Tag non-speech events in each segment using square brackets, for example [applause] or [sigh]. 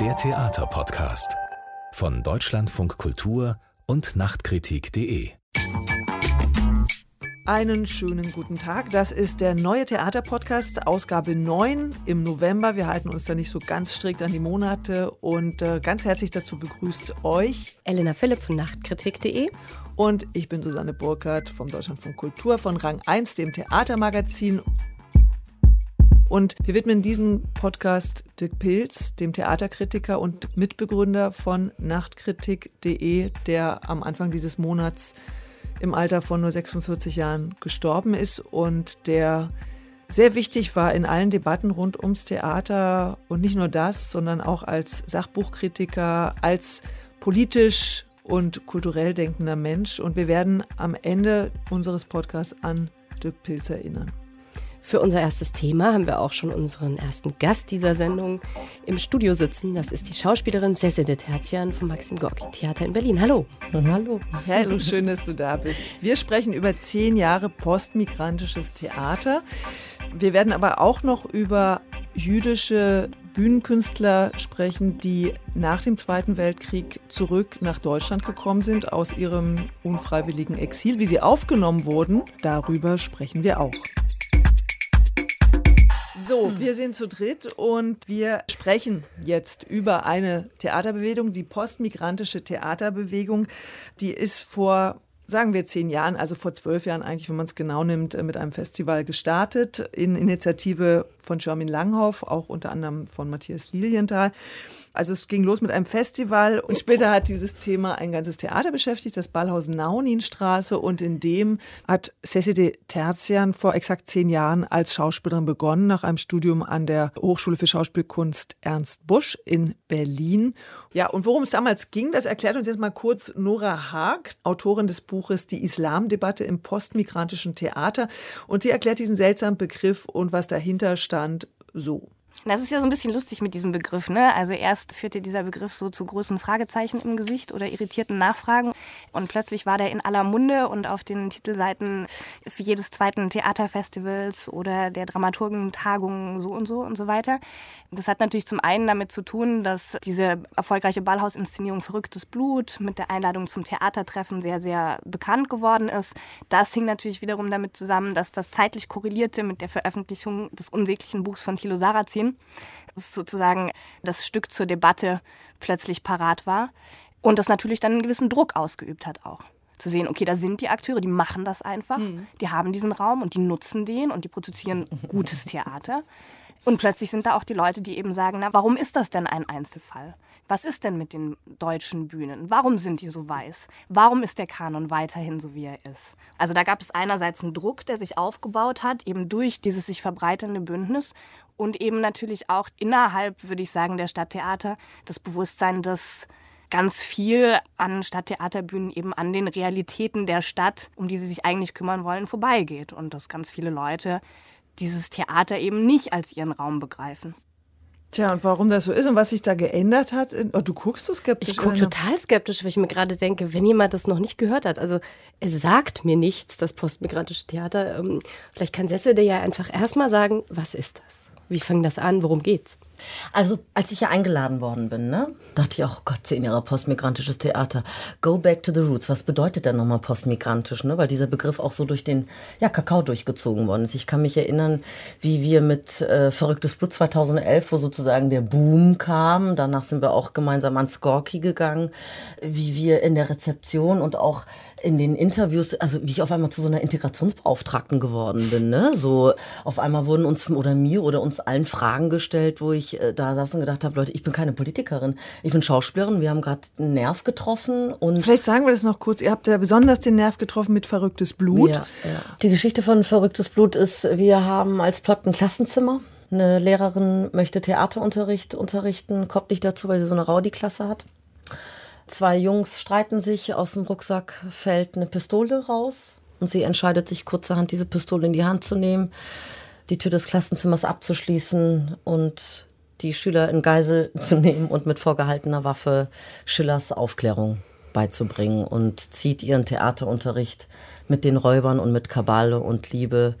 Der Theaterpodcast von Deutschlandfunk Kultur und Nachtkritik.de. Einen schönen guten Tag. Das ist der neue Theaterpodcast, Ausgabe 9 im November. Wir halten uns da nicht so ganz strikt an die Monate und äh, ganz herzlich dazu begrüßt euch Elena Philipp von Nachtkritik.de und ich bin Susanne Burkhardt vom Deutschlandfunk Kultur von Rang 1, dem Theatermagazin. Und wir widmen diesem Podcast Dirk Pilz, dem Theaterkritiker und Mitbegründer von Nachtkritik.de, der am Anfang dieses Monats im Alter von nur 46 Jahren gestorben ist und der sehr wichtig war in allen Debatten rund ums Theater und nicht nur das, sondern auch als Sachbuchkritiker, als politisch und kulturell denkender Mensch. Und wir werden am Ende unseres Podcasts an Dirk Pilz erinnern. Für unser erstes Thema haben wir auch schon unseren ersten Gast dieser Sendung im Studio sitzen. Das ist die Schauspielerin Cecile Terzian vom Maxim Gorki Theater in Berlin. Hallo. Hallo. Hallo, schön, dass du da bist. Wir sprechen über zehn Jahre postmigrantisches Theater. Wir werden aber auch noch über jüdische Bühnenkünstler sprechen, die nach dem Zweiten Weltkrieg zurück nach Deutschland gekommen sind aus ihrem unfreiwilligen Exil. Wie sie aufgenommen wurden, darüber sprechen wir auch. So, wir sind zu dritt und wir sprechen jetzt über eine Theaterbewegung, die postmigrantische Theaterbewegung. Die ist vor sagen wir zehn Jahren, also vor zwölf Jahren eigentlich, wenn man es genau nimmt, mit einem Festival gestartet, in Initiative von Shermin Langhoff, auch unter anderem von Matthias Lilienthal. Also es ging los mit einem Festival und später hat dieses Thema ein ganzes Theater beschäftigt, das Ballhaus Nauninstraße und in dem hat Cecily Terzian vor exakt zehn Jahren als Schauspielerin begonnen, nach einem Studium an der Hochschule für Schauspielkunst Ernst Busch in Berlin. Ja, und worum es damals ging, das erklärt uns jetzt mal kurz Nora Haag, Autorin des Buches Die Islamdebatte im postmigrantischen Theater. Und sie erklärt diesen seltsamen Begriff und was dahinter stand so. Das ist ja so ein bisschen lustig mit diesem Begriff. Ne? Also erst führte dieser Begriff so zu großen Fragezeichen im Gesicht oder irritierten Nachfragen. Und plötzlich war der in aller Munde und auf den Titelseiten jedes zweiten Theaterfestivals oder der Dramaturgentagung so und so und so weiter. Das hat natürlich zum einen damit zu tun, dass diese erfolgreiche Ballhausinszenierung Verrücktes Blut mit der Einladung zum Theatertreffen sehr, sehr bekannt geworden ist. Das hing natürlich wiederum damit zusammen, dass das zeitlich korrelierte mit der Veröffentlichung des unsäglichen Buchs von Thilo Sarrazin dass sozusagen das Stück zur Debatte plötzlich parat war und das natürlich dann einen gewissen Druck ausgeübt hat auch. Zu sehen, okay, da sind die Akteure, die machen das einfach, mhm. die haben diesen Raum und die nutzen den und die produzieren [laughs] gutes Theater. Und plötzlich sind da auch die Leute, die eben sagen, na, warum ist das denn ein Einzelfall? Was ist denn mit den deutschen Bühnen? Warum sind die so weiß? Warum ist der Kanon weiterhin so, wie er ist? Also da gab es einerseits einen Druck, der sich aufgebaut hat, eben durch dieses sich verbreitende Bündnis und eben natürlich auch innerhalb, würde ich sagen, der Stadttheater das Bewusstsein, dass ganz viel an Stadttheaterbühnen eben an den Realitäten der Stadt, um die sie sich eigentlich kümmern wollen, vorbeigeht und dass ganz viele Leute dieses Theater eben nicht als ihren Raum begreifen. Tja, und warum das so ist und was sich da geändert hat? Oh, du guckst so skeptisch. Ich gucke total skeptisch, weil ich mir gerade denke, wenn jemand das noch nicht gehört hat, also es sagt mir nichts, das postmigrantische Theater. Ähm, vielleicht kann Sesse dir ja einfach erstmal sagen, was ist das? Wie fängt das an? Worum geht's? Also, als ich ja eingeladen worden bin, ne, dachte ich auch, oh Gott, zehn Jahre postmigrantisches Theater. Go back to the roots. Was bedeutet denn nochmal postmigrantisch, ne? Weil dieser Begriff auch so durch den, ja, Kakao durchgezogen worden ist. Ich kann mich erinnern, wie wir mit äh, Verrücktes Blut 2011, wo sozusagen der Boom kam, danach sind wir auch gemeinsam ans Gorki gegangen, wie wir in der Rezeption und auch in den Interviews, also wie ich auf einmal zu so einer Integrationsbeauftragten geworden bin, ne? So, auf einmal wurden uns oder mir oder uns allen Fragen gestellt, wo ich äh, da saß und gedacht habe, Leute, ich bin keine Politikerin, ich bin Schauspielerin, wir haben gerade einen Nerv getroffen und... Vielleicht sagen wir das noch kurz, ihr habt ja besonders den Nerv getroffen mit Verrücktes Blut. Ja, ja. Die Geschichte von Verrücktes Blut ist, wir haben als Plot ein Klassenzimmer, eine Lehrerin möchte Theaterunterricht unterrichten, kommt nicht dazu, weil sie so eine Rowdy-Klasse hat. Zwei Jungs streiten sich, aus dem Rucksack fällt eine Pistole raus und sie entscheidet sich kurzerhand, diese Pistole in die Hand zu nehmen, die Tür des Klassenzimmers abzuschließen und die Schüler in Geisel [laughs] zu nehmen und mit vorgehaltener Waffe Schillers Aufklärung beizubringen und zieht ihren Theaterunterricht mit den Räubern und mit Kabale und Liebe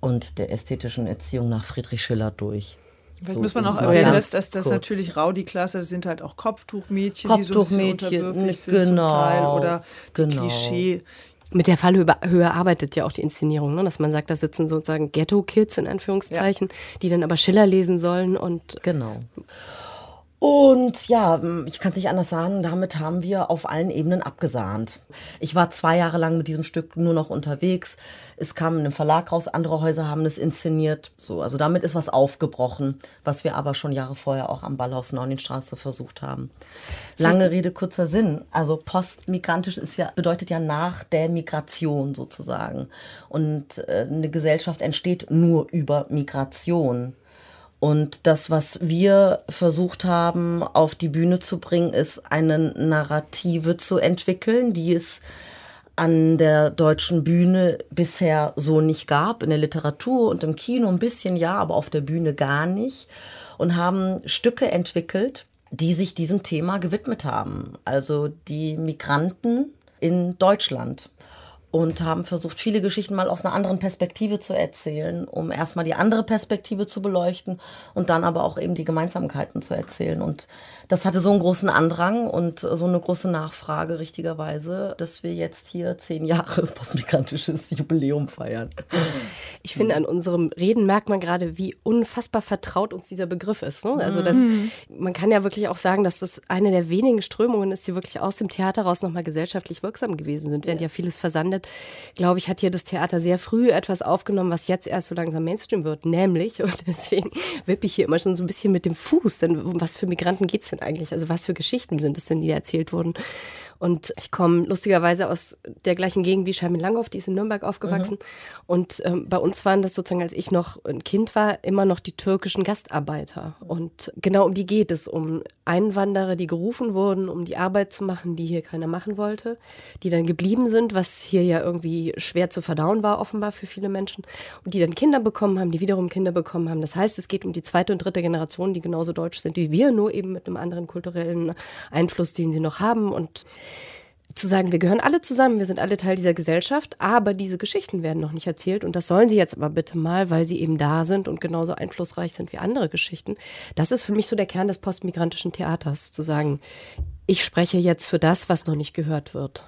und der ästhetischen Erziehung nach Friedrich Schiller durch. Vielleicht So, muss man auch erwähnen, dass, das kurz. natürlich Rowdy-Klasse das sind halt auch Kopftuchmädchen, die so ein bisschen Kopftuchmädchen, unterwürfig sind genau, zum Teil oder genau. Klischee. Mit der Fallhöhe Höhe arbeitet ja auch die Inszenierung, ne? dass man sagt, da sitzen sozusagen Ghetto-Kids in Anführungszeichen, die dann aber Schiller lesen sollen und Genau. Und ja, ich kann es nicht anders sagen, damit haben wir auf allen Ebenen abgesahnt. Ich war zwei Jahre lang mit diesem Stück nur noch unterwegs. Es kam in einem Verlag raus, andere Häuser haben es inszeniert. So, also damit ist was aufgebrochen, was wir aber schon Jahre vorher auch am Ballhaus Neunenstraße versucht haben. Lange Rede, kurzer Sinn. Also postmigrantisch ist ja, bedeutet ja nach der Migration sozusagen. Und äh, eine Gesellschaft entsteht nur über Migration. Und das, was wir versucht haben, auf die Bühne zu bringen, ist eine Narrative zu entwickeln, die es an der deutschen Bühne bisher so nicht gab. In der Literatur und im Kino ein bisschen ja, aber auf der Bühne gar nicht. Und haben Stücke entwickelt, die sich diesem Thema gewidmet haben. Also die Migranten in Deutschland und haben versucht, viele Geschichten mal aus einer anderen Perspektive zu erzählen, um erstmal die andere Perspektive zu beleuchten und dann aber auch eben die Gemeinsamkeiten zu erzählen. Und das hatte so einen großen Andrang und so eine große Nachfrage, richtigerweise, dass wir jetzt hier zehn Jahre [laughs] postmigrantisches Jubiläum feiern. Ich finde, an unserem Reden merkt man gerade, wie unfassbar vertraut uns dieser Begriff ist. Ne? Also das, man kann ja wirklich auch sagen, dass das eine der wenigen Strömungen ist, die wirklich aus dem Theater raus nochmal gesellschaftlich wirksam gewesen sind. Während ja vieles versandet, glaube ich, hat hier das Theater sehr früh etwas aufgenommen, was jetzt erst so langsam Mainstream wird. Nämlich, [laughs] und deswegen wippe ich hier immer schon so ein bisschen mit dem Fuß, denn um was für Migranten geht es denn eigentlich? Also was für Geschichten sind es denn, die erzählt wurden? Und ich komme lustigerweise aus der gleichen Gegend wie Charmin Langhoff, die ist in Nürnberg aufgewachsen. Und ähm, bei uns waren das sozusagen, als ich noch ein Kind war, immer noch die türkischen Gastarbeiter. Und genau um die geht es, um Einwanderer, die gerufen wurden, um die Arbeit zu machen, die hier keiner machen wollte, die dann geblieben sind, was hier ja irgendwie schwer zu verdauen war, offenbar für viele Menschen. Und die dann Kinder bekommen haben, die wiederum Kinder bekommen haben. Das heißt, es geht um die zweite und dritte Generation, die genauso deutsch sind wie wir, nur eben mit einem anderen kulturellen Einfluss, den sie noch haben. Und zu sagen, wir gehören alle zusammen, wir sind alle Teil dieser Gesellschaft, aber diese Geschichten werden noch nicht erzählt und das sollen sie jetzt aber bitte mal, weil sie eben da sind und genauso einflussreich sind wie andere Geschichten. Das ist für mich so der Kern des postmigrantischen Theaters, zu sagen, ich spreche jetzt für das, was noch nicht gehört wird.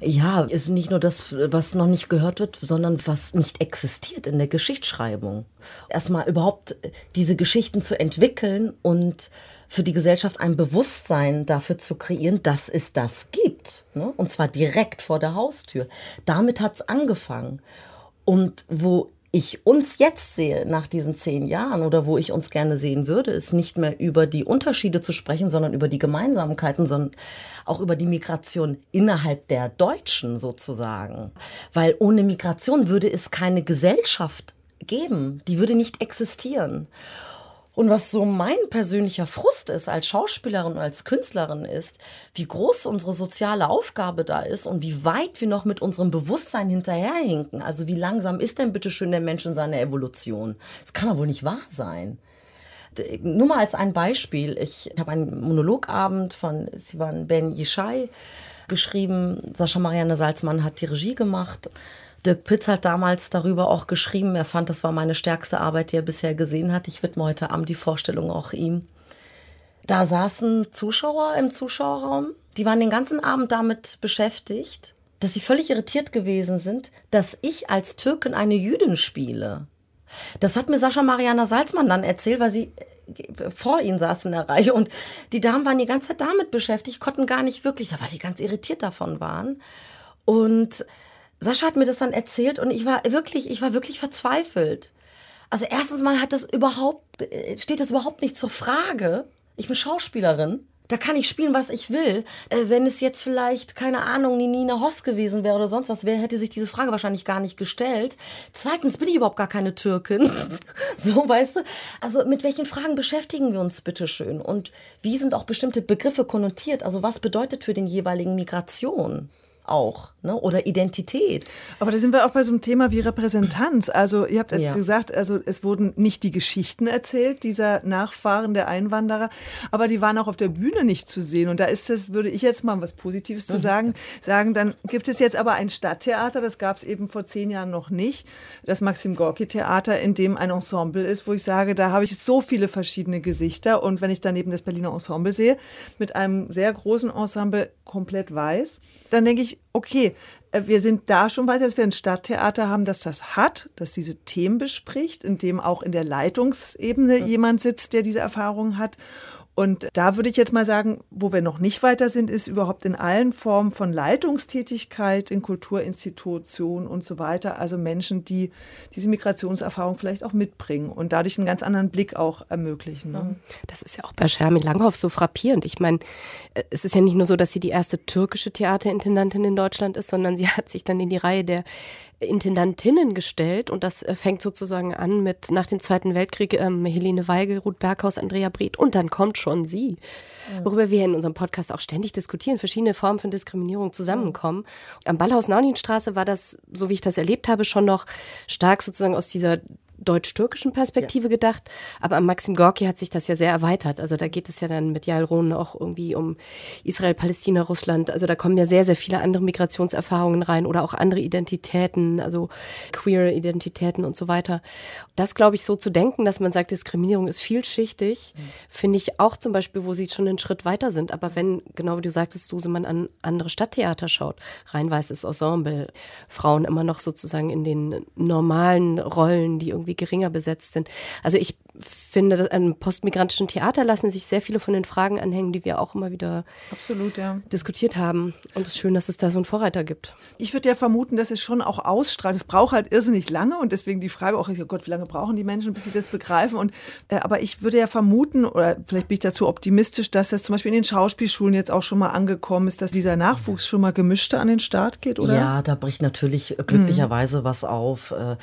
Ja, ist nicht nur das, was noch nicht gehört wird, sondern was nicht existiert in der Geschichtsschreibung. Erstmal überhaupt diese Geschichten zu entwickeln und für die Gesellschaft ein Bewusstsein dafür zu kreieren, dass es das gibt. Ne? Und zwar direkt vor der Haustür. Damit hat's angefangen. Und wo ich uns jetzt sehe nach diesen zehn Jahren oder wo ich uns gerne sehen würde, ist nicht mehr über die Unterschiede zu sprechen, sondern über die Gemeinsamkeiten, sondern auch über die Migration innerhalb der Deutschen sozusagen. Weil ohne Migration würde es keine Gesellschaft geben, die würde nicht existieren. Und was so mein persönlicher Frust ist als Schauspielerin und als Künstlerin ist, wie groß unsere soziale Aufgabe da ist und wie weit wir noch mit unserem Bewusstsein hinterherhinken. Also wie langsam ist denn bitte schön der Mensch in seiner Evolution? Das kann doch wohl nicht wahr sein. Nur mal als ein Beispiel. Ich habe einen Monologabend von Sivan Ben Yishai geschrieben. Sascha Marianne Salzmann hat die Regie gemacht. Dirk Pitz hat damals darüber auch geschrieben. Er fand, das war meine stärkste Arbeit, die er bisher gesehen hat. Ich widme heute Abend die Vorstellung auch ihm. Da saßen Zuschauer im Zuschauerraum. Die waren den ganzen Abend damit beschäftigt, dass sie völlig irritiert gewesen sind, dass ich als Türkin eine Jüdin spiele. Das hat mir Sascha Mariana Salzmann dann erzählt, weil sie äh, vor ihnen saß in der Reihe und die Damen waren die ganze Zeit damit beschäftigt, konnten gar nicht wirklich, weil die ganz irritiert davon waren. Und Sascha hat mir das dann erzählt und ich war wirklich, ich war wirklich verzweifelt. Also erstens mal hat das überhaupt, äh, steht das überhaupt nicht zur Frage. Ich bin Schauspielerin. Da kann ich spielen, was ich will. Äh, wenn es jetzt vielleicht, keine Ahnung, die Nina Hoss gewesen wäre oder sonst was wäre, hätte sich diese Frage wahrscheinlich gar nicht gestellt. Zweitens bin ich überhaupt gar keine Türkin. [laughs] so, weißt du? Also mit welchen Fragen beschäftigen wir uns bitte schön? Und wie sind auch bestimmte Begriffe konnotiert? Also was bedeutet für den jeweiligen Migration? Auch ne? oder Identität. Aber da sind wir auch bei so einem Thema wie Repräsentanz. Also ihr habt es ja. gesagt, also es wurden nicht die Geschichten erzählt dieser Nachfahren der Einwanderer, aber die waren auch auf der Bühne nicht zu sehen. Und da ist es, würde ich jetzt mal was Positives zu mhm. sagen, sagen, dann gibt es jetzt aber ein Stadttheater, das gab es eben vor zehn Jahren noch nicht, das Maxim Gorki Theater, in dem ein Ensemble ist, wo ich sage, da habe ich so viele verschiedene Gesichter. Und wenn ich daneben das Berliner Ensemble sehe, mit einem sehr großen Ensemble komplett weiß, dann denke ich, okay, äh, wir sind da schon weiter, dass wir ein Stadttheater haben, das das hat, das diese Themen bespricht, in dem auch in der Leitungsebene jemand sitzt, der diese Erfahrung hat und da würde ich jetzt mal sagen, wo wir noch nicht weiter sind, ist überhaupt in allen Formen von Leitungstätigkeit in Kulturinstitutionen und so weiter. Also Menschen, die diese Migrationserfahrung vielleicht auch mitbringen und dadurch einen ganz anderen Blick auch ermöglichen. Ne? Das ist ja auch bei Shermin Langhoff so frappierend. Ich meine, äh, es ist ja nicht nur so, dass sie die erste türkische Theaterintendantin in Deutschland ist, sondern sie [laughs] hat sich dann in die Reihe der Intendantinnen gestellt und das äh, fängt sozusagen an mit nach dem Zweiten Weltkrieg ähm, Helene Weigel, Ruth Berghaus, Andrea Breth und dann kommt schon sie, worüber wir in unserem Podcast auch ständig diskutieren, verschiedene Formen von Diskriminierung zusammenkommen. Am Ballhaus-Nauninstraße war das, so wie ich das erlebt habe, schon noch stark sozusagen aus dieser deutsch-türkischen Perspektive ja. gedacht. Aber am Maxim Gorki hat sich das ja sehr erweitert. Also da geht es ja dann mit Jael Rohn auch irgendwie um Israel, Palästina, Russland. Also da kommen ja sehr, sehr viele andere Migrationserfahrungen rein oder auch andere Identitäten, also queer Identitäten und so weiter. Das glaube ich so zu denken, dass man sagt, Diskriminierung ist vielschichtig, mhm. finde ich auch zum Beispiel, wo sie schon einen Schritt weiter sind. Aber wenn, genau wie du sagtest, Suse, man an andere Stadttheater schaut, rein weißes Ensemble, Frauen immer noch sozusagen in den normalen Rollen, die irgendwie irgendwie geringer besetzt sind. Also ich finde, an postmigrantischen Theater lassen sich sehr viele von den Fragen anhängen, die wir auch immer wieder Absolut, ja. diskutiert haben. Und es ist schön, dass es da so einen Vorreiter gibt. Ich würde ja vermuten, dass es schon auch ausstrahlt. Es braucht halt irrsinnig lange und deswegen die Frage auch, oh Gott, wie lange brauchen die Menschen, bis sie das begreifen? Und, äh, aber ich würde ja vermuten, oder vielleicht bin ich dazu optimistisch, dass das zum Beispiel in den Schauspielschulen jetzt auch schon mal angekommen ist, dass dieser Nachwuchs schon mal gemischter an den Start geht, oder? Ja, da bricht natürlich glücklicherweise mhm. was auf. Äh,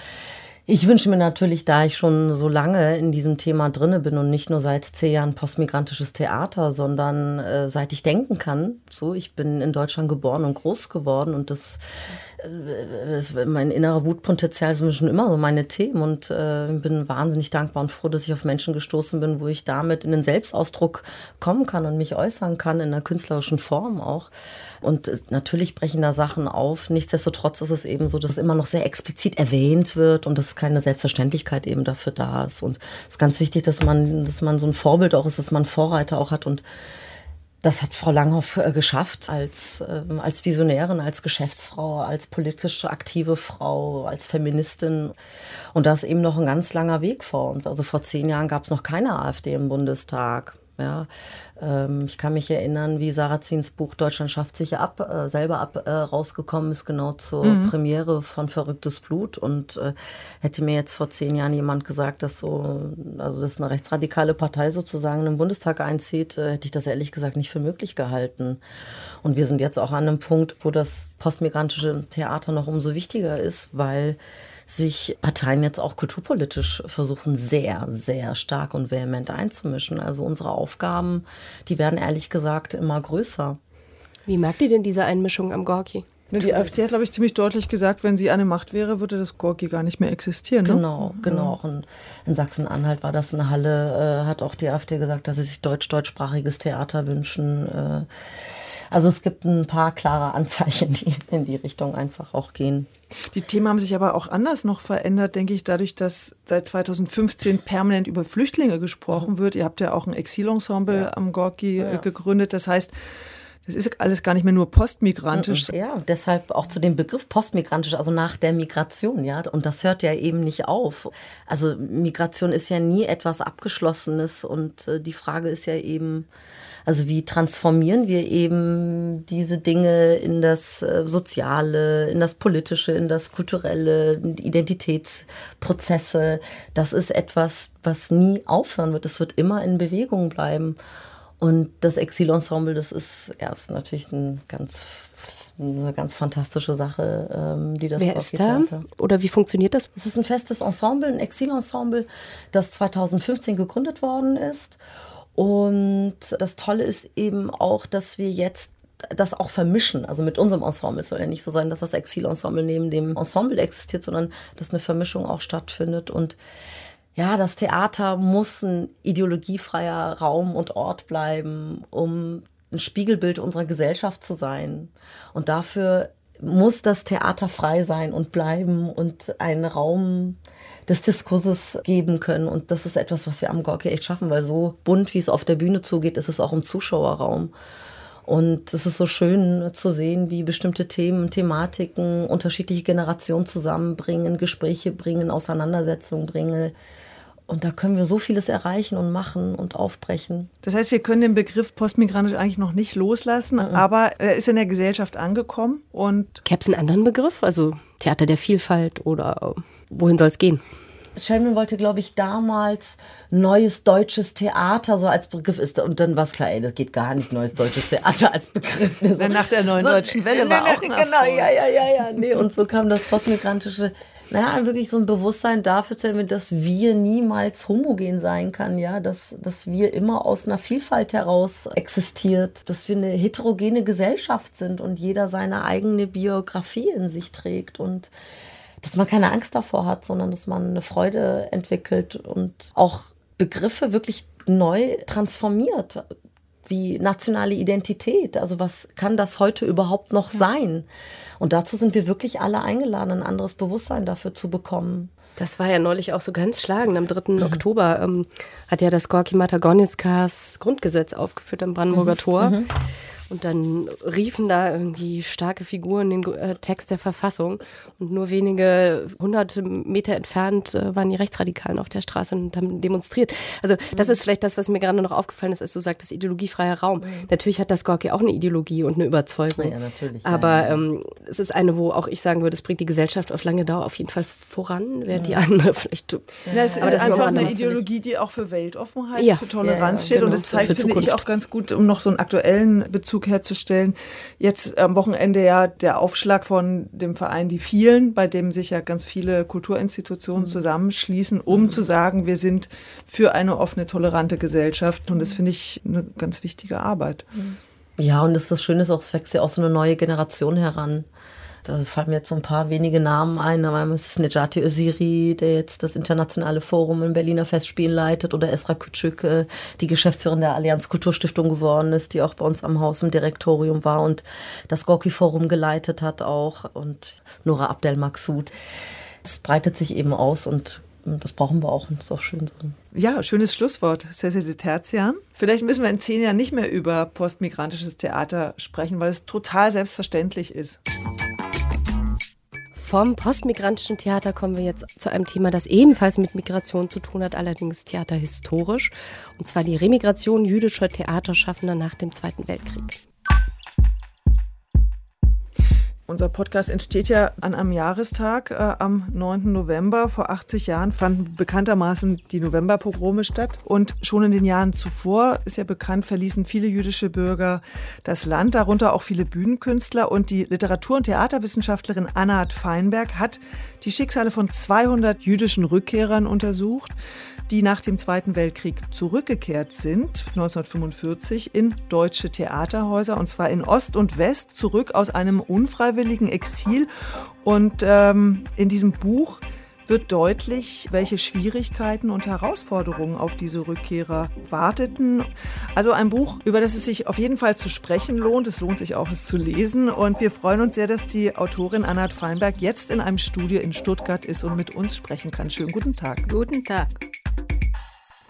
ich wünsche mir natürlich, da ich schon so lange in diesem Thema drinne bin und nicht nur seit zehn Jahren postmigrantisches Theater, sondern äh, seit ich denken kann. So, ich bin in Deutschland geboren und groß geworden und das, äh, das mein innerer Wutpotenzial sind schon immer so meine Themen und äh, bin wahnsinnig dankbar und froh, dass ich auf Menschen gestoßen bin, wo ich damit in den Selbstausdruck kommen kann und mich äußern kann in einer künstlerischen Form auch. Und äh, natürlich brechen da Sachen auf. Nichtsdestotrotz ist es eben so, dass immer noch sehr explizit erwähnt wird und dass keine Selbstverständlichkeit eben dafür da ist. Und es ist ganz wichtig, dass man, dass man so ein Vorbild auch ist, dass man Vorreiter auch hat und das hat Frau Langhoff äh, geschafft als, äh, als Visionärin, als Geschäftsfrau, als politisch aktive Frau, als Feministin. Und da ist eben noch ein ganz langer Weg vor uns. Also vor zehn Jahren gab es noch keine AfD im Bundestag. Ja, ähm, ich kann mich erinnern, wie Sarazins Buch Deutschland schafft sich ab, äh, selber ab äh, rausgekommen ist, genau zur mhm. Premiere von Verrücktes Blut. Und äh, hätte mir jetzt vor zehn Jahren jemand gesagt, dass so, also dass eine rechtsradikale Partei sozusagen in den Bundestag einzieht, äh, hätte ich das ehrlich gesagt nicht für möglich gehalten. Und wir sind jetzt auch an einem Punkt, wo das postmigrantische Theater noch umso wichtiger ist, weil sich Parteien jetzt auch kulturpolitisch versuchen, sehr, sehr stark und vehement einzumischen. Also unsere Aufgaben, die werden ehrlich gesagt immer größer. Wie merkt ihr denn diese Einmischung am Gorki? Die AfD hat, glaube ich, ziemlich deutlich gesagt, wenn sie eine Macht wäre, würde das Gorki gar nicht mehr existieren. Ne? Genau, genau. Auch in, in Sachsen-Anhalt war das eine Halle, äh, hat auch die AfD gesagt, dass sie sich deutsch-deutschsprachiges Theater wünschen. Äh, also es gibt ein paar klare Anzeichen, die in die Richtung einfach auch gehen. Die Themen haben sich aber auch anders noch verändert, denke ich, dadurch, dass seit 2015 permanent über Flüchtlinge gesprochen wird. Ihr habt ja auch ein Exilensemble ja. am Gorki äh, ja. gegründet. Das heißt, das ist alles gar nicht mehr nur postmigrantisch. Ja, deshalb auch zu dem Begriff postmigrantisch, also nach der Migration, ja. Und das hört ja eben nicht auf. Also Migration ist ja nie etwas Abgeschlossenes und äh, die Frage ist ja eben, also wie transformieren wir eben diese Dinge in das äh, Soziale, in das Politische, in das Kulturelle, Identitätsprozesse. Das ist etwas, was nie aufhören wird. Es wird immer in Bewegung bleiben. Und das Exilensemble, das ist, ja, ist natürlich ein ganz eine ganz fantastische Sache, ähm, die das Wer ist da? Oder wie funktioniert das? Es ist ein festes Ensemble, ein Exilensemble, das 2015 gegründet worden ist. Und das Tolle ist eben auch, dass wir jetzt das auch vermischen. Also mit unserem Ensemble es soll ja nicht so sein, dass das Exilensemble neben dem Ensemble existiert, sondern dass eine Vermischung auch stattfindet. Und ja, das Theater muss ein ideologiefreier Raum und Ort bleiben, um ein Spiegelbild unserer Gesellschaft zu sein. Und dafür muss das Theater frei sein und bleiben und einen Raum des Diskurses geben können. Und das ist etwas, was wir am Gorki echt schaffen, weil so bunt, wie es auf der Bühne zugeht, ist es auch im Zuschauerraum. Und es ist so schön zu sehen, wie bestimmte Themen, Thematiken unterschiedliche Generationen zusammenbringen, Gespräche bringen, Auseinandersetzungen bringen. Und da können wir so vieles erreichen und machen und aufbrechen. Das heißt, wir können den Begriff postmigrantisch eigentlich noch nicht loslassen, mhm. aber er ist in der Gesellschaft angekommen und. Gäbe es einen anderen Begriff? Also Theater der Vielfalt oder wohin soll es gehen? Shelman wollte, glaube ich, damals neues deutsches Theater so als Begriff ist. Und dann war es klar, ey, das geht gar nicht, neues deutsches Theater als Begriff. So, nach der neuen so, deutschen Welle [laughs] war auch Genau, ja, ja, ja, ja. Nee, und so kam das postmigrantische naja, wirklich so ein Bewusstsein dafür zu haben, dass wir niemals homogen sein kann, ja, dass, dass wir immer aus einer Vielfalt heraus existiert, dass wir eine heterogene Gesellschaft sind und jeder seine eigene Biografie in sich trägt und dass man keine Angst davor hat, sondern dass man eine Freude entwickelt und auch Begriffe wirklich neu transformiert wie nationale Identität. Also was kann das heute überhaupt noch sein? Und dazu sind wir wirklich alle eingeladen, ein anderes Bewusstsein dafür zu bekommen. Das war ja neulich auch so ganz schlagend. Am 3. Mhm. Oktober ähm, hat ja das Gorki Matagonitskas Grundgesetz aufgeführt am Brandenburger mhm. Tor. Mhm. Und dann riefen da irgendwie starke Figuren den äh, Text der Verfassung. Und nur wenige hunderte Meter entfernt äh, waren die Rechtsradikalen auf der Straße und haben demonstriert. Also das mhm. ist vielleicht das, was mir gerade noch aufgefallen ist, als du sagtest, ideologiefreier Raum. Mhm. Natürlich hat das Gorki auch eine Ideologie und eine Überzeugung. Ja, natürlich. Aber ja, ja. Ähm, es ist eine, wo auch ich sagen würde, es bringt die Gesellschaft auf lange Dauer auf jeden Fall voran, während die andere vielleicht... Ja, es ist einfach eine Ideologie, die auch für Weltoffenheit, für Toleranz steht. Genau. Und das zeigt, finde ich, auch ganz gut, um noch so einen aktuellen Bezug Bezug herzustellen. Jetzt am Wochenende ja der Aufschlag von dem Verein Die Vielen, bei dem sich ja ganz viele Kulturinstitutionen mhm. zusammenschließen, um mhm. zu sagen, wir sind für eine offene, tolerante Gesellschaft. Und das finde ich eine ganz wichtige Arbeit. Ja, und das ist das Schöne, es wächst ja auch so eine neue Generation heran. Da fallen mir jetzt so ein paar wenige Namen ein. Da ist Nejati Öziri, der jetzt das internationale Forum in Berliner Festspielen leitet, oder Esra Küçük, äh, die Geschäftsführerin der Allianz Kulturstiftung geworden ist, die auch bei uns am Haus im Direktorium war und das Gorki Forum geleitet hat auch und Nora Abdel Maksud. Es breitet sich eben aus und das brauchen wir auch und ist auch schön so. Ja, schönes Schlusswort, Cecil Terzian. Vielleicht müssen wir in zehn Jahren nicht mehr über postmigrantisches Theater sprechen, weil es total selbstverständlich ist. Vom postmigrantischen Theater kommen wir jetzt zu einem Thema, das ebenfalls mit Migration zu tun hat, allerdings theaterhistorisch, und zwar die Remigration jüdischer Theaterschaffender nach dem Zweiten Weltkrieg. Unser Podcast entsteht ja an einem Jahrestag. Äh, am 9. November vor 80 Jahren fanden bekanntermaßen die Novemberpogrome statt. Und schon in den Jahren zuvor, ist ja bekannt, verließen viele jüdische Bürger das Land, darunter auch viele Bühnenkünstler. Und die Literatur- und Theaterwissenschaftlerin Anna Feinberg hat die Schicksale von 200 jüdischen Rückkehrern untersucht die nach dem Zweiten Weltkrieg zurückgekehrt sind, 1945, in deutsche Theaterhäuser, und zwar in Ost und West, zurück aus einem unfreiwilligen Exil. Und ähm, in diesem Buch wird deutlich, welche Schwierigkeiten und Herausforderungen auf diese Rückkehrer warteten. Also ein Buch, über das es sich auf jeden Fall zu sprechen lohnt. Es lohnt sich auch, es zu lesen. Und wir freuen uns sehr, dass die Autorin Anna Feinberg jetzt in einem Studio in Stuttgart ist und mit uns sprechen kann. Schönen guten Tag. Guten Tag.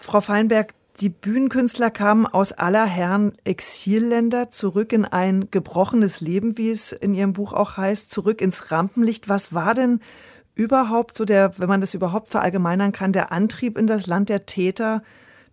Frau Feinberg, die Bühnenkünstler kamen aus aller Herren Exilländer zurück in ein gebrochenes Leben, wie es in Ihrem Buch auch heißt, zurück ins Rampenlicht. Was war denn überhaupt so der, wenn man das überhaupt verallgemeinern kann, der Antrieb in das Land der Täter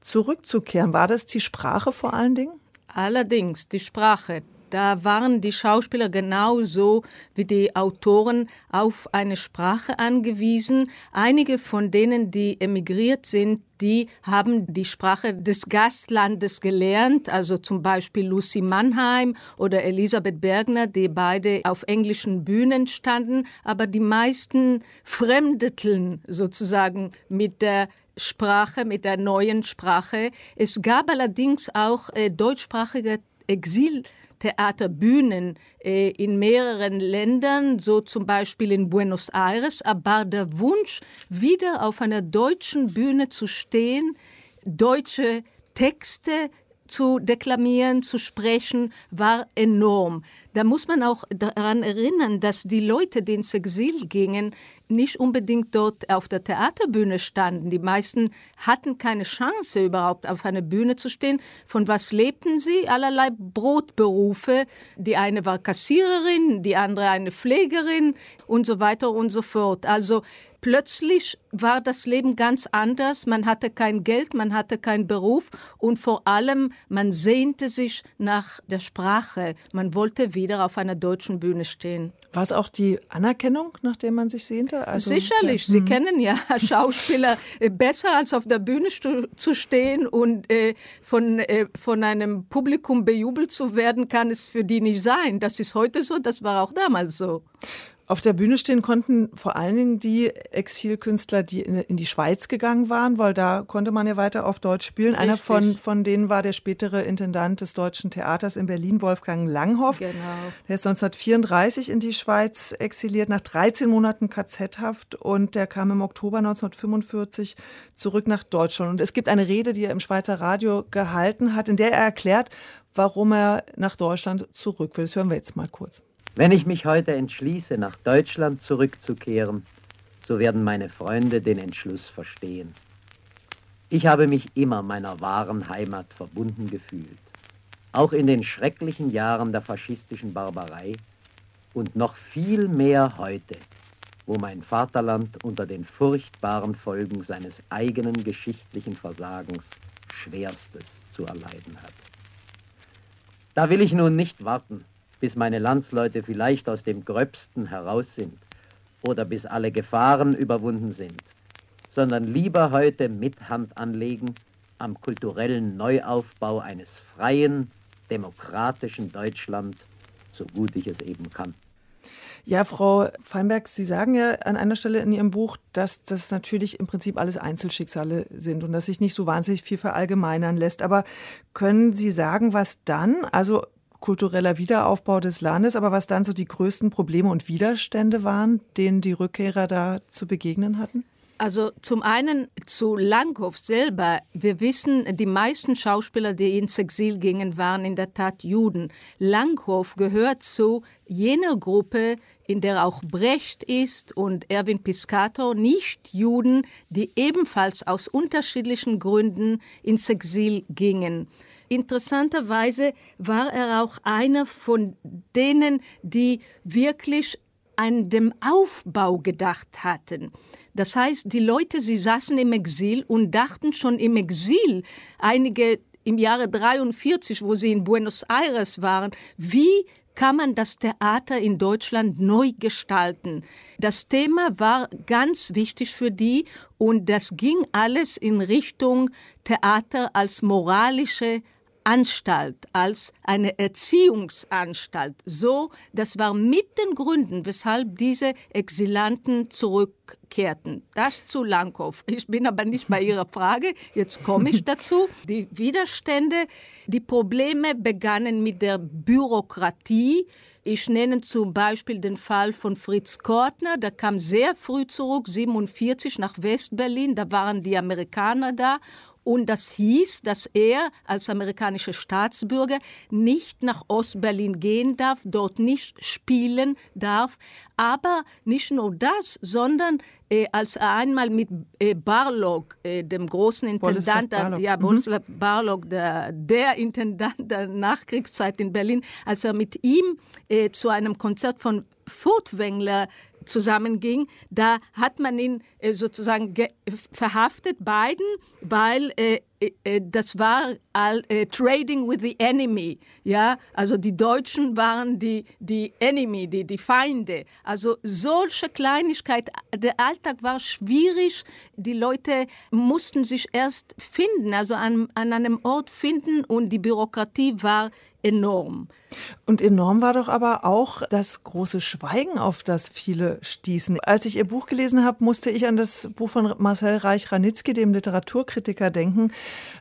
zurückzukehren? War das die Sprache vor allen Dingen? Allerdings die Sprache. Da waren die Schauspieler genauso wie die Autoren auf eine Sprache angewiesen. Einige von denen, die emigriert sind, die haben die Sprache des Gastlandes gelernt, also zum Beispiel Lucy Mannheim oder Elisabeth Bergner, die beide auf englischen Bühnen standen, aber die meisten fremdelten sozusagen mit der Sprache, mit der neuen Sprache. Es gab allerdings auch äh, deutschsprachige Exiltheaterbühnen äh, in mehreren Ländern, so zum Beispiel in Buenos Aires, aber der Wunsch, wieder auf einer deutschen Bühne zu stehen, deutsche Texte zu deklamieren, zu sprechen, war enorm. Da muss man auch daran erinnern, dass die Leute, die ins Exil gingen, nicht unbedingt dort auf der Theaterbühne standen. Die meisten hatten keine Chance, überhaupt auf einer Bühne zu stehen. Von was lebten sie? Allerlei Brotberufe. Die eine war Kassiererin, die andere eine Pflegerin und so weiter und so fort. Also plötzlich war das Leben ganz anders. Man hatte kein Geld, man hatte keinen Beruf und vor allem man sehnte sich nach der Sprache. Man wollte wieder auf einer deutschen Bühne stehen. War es auch die Anerkennung, nach der man sich sehnte? Also, Sicherlich. Sie hm. kennen ja [laughs] Schauspieler besser als auf der Bühne zu stehen und äh, von, äh, von einem Publikum bejubelt zu werden, kann es für die nicht sein. Das ist heute so, das war auch damals so. Auf der Bühne stehen konnten vor allen Dingen die Exilkünstler, die in, die Schweiz gegangen waren, weil da konnte man ja weiter auf Deutsch spielen. Richtig. Einer von, von denen war der spätere Intendant des Deutschen Theaters in Berlin, Wolfgang Langhoff. Genau. Der ist 1934 in die Schweiz exiliert, nach 13 Monaten KZ-Haft und der kam im Oktober 1945 zurück nach Deutschland. Und es gibt eine Rede, die er im Schweizer Radio gehalten hat, in der er erklärt, warum er nach Deutschland zurück will. Das hören wir jetzt mal kurz. Wenn ich mich heute entschließe, nach Deutschland zurückzukehren, so werden meine Freunde den Entschluss verstehen. Ich habe mich immer meiner wahren Heimat verbunden gefühlt, auch in den schrecklichen Jahren der faschistischen Barbarei und noch viel mehr heute, wo mein Vaterland unter den furchtbaren Folgen seines eigenen geschichtlichen Versagens Schwerstes zu erleiden hat. Da will ich nun nicht warten, bis meine Landsleute vielleicht aus dem Gröbsten heraus sind oder bis alle Gefahren überwunden sind, sondern lieber heute mit Hand anlegen am kulturellen Neuaufbau eines freien, demokratischen Deutschland, so gut ich es eben kann. Ja, Frau Feinberg, Sie sagen ja an einer Stelle in Ihrem Buch, dass das natürlich im Prinzip alles Einzelschicksale sind und dass sich nicht so wahnsinnig viel verallgemeinern lässt. Aber können Sie sagen, was dann, also kultureller Wiederaufbau des Landes, aber was dann so die größten Probleme und Widerstände waren, denen die Rückkehrer da zu begegnen hatten? Also zum einen zu Langhoff selber. Wir wissen, die meisten Schauspieler, die ins Exil gingen, waren in der Tat Juden. Langhoff gehört zu jener Gruppe, in der auch Brecht ist und Erwin Piscator, nicht Juden, die ebenfalls aus unterschiedlichen Gründen ins Exil gingen. Interessanterweise war er auch einer von denen, die wirklich an dem Aufbau gedacht hatten. Das heißt, die Leute, sie saßen im Exil und dachten schon im Exil, einige im Jahre 43, wo sie in Buenos Aires waren, wie kann man das Theater in Deutschland neu gestalten. Das Thema war ganz wichtig für die und das ging alles in Richtung Theater als moralische Anstalt, als eine Erziehungsanstalt. So, das war mit den Gründen, weshalb diese Exilanten zurückkehrten. Das zu Langhoff. Ich bin aber nicht bei Ihrer Frage. Jetzt komme ich dazu. Die Widerstände, die Probleme begannen mit der Bürokratie. Ich nenne zum Beispiel den Fall von Fritz Kortner. Der kam sehr früh zurück, 47 nach Westberlin. Da waren die Amerikaner da und das hieß, dass er als amerikanischer Staatsbürger nicht nach Ostberlin gehen darf, dort nicht spielen darf. Aber nicht nur das, sondern äh, als er einmal mit äh, Barlog, äh, dem großen Intendant, Barlog. ja, mhm. Barlog, der, der Intendant der Nachkriegszeit in Berlin, als er mit ihm äh, zu einem Konzert von Furtwängler zusammenging, da hat man ihn äh, sozusagen verhaftet, beiden, weil äh, das war all, äh, Trading with the Enemy. Ja, also die Deutschen waren die, die Enemy, die, die Feinde. Also solche Kleinigkeit, der Alltag war schwierig. Die Leute mussten sich erst finden, also an, an einem Ort finden und die Bürokratie war enorm. Und enorm war doch aber auch das große Schweigen, auf das viele stießen. Als ich Ihr Buch gelesen habe, musste ich an das Buch von Marcel Reich-Ranitzky, dem Literaturkritiker, denken,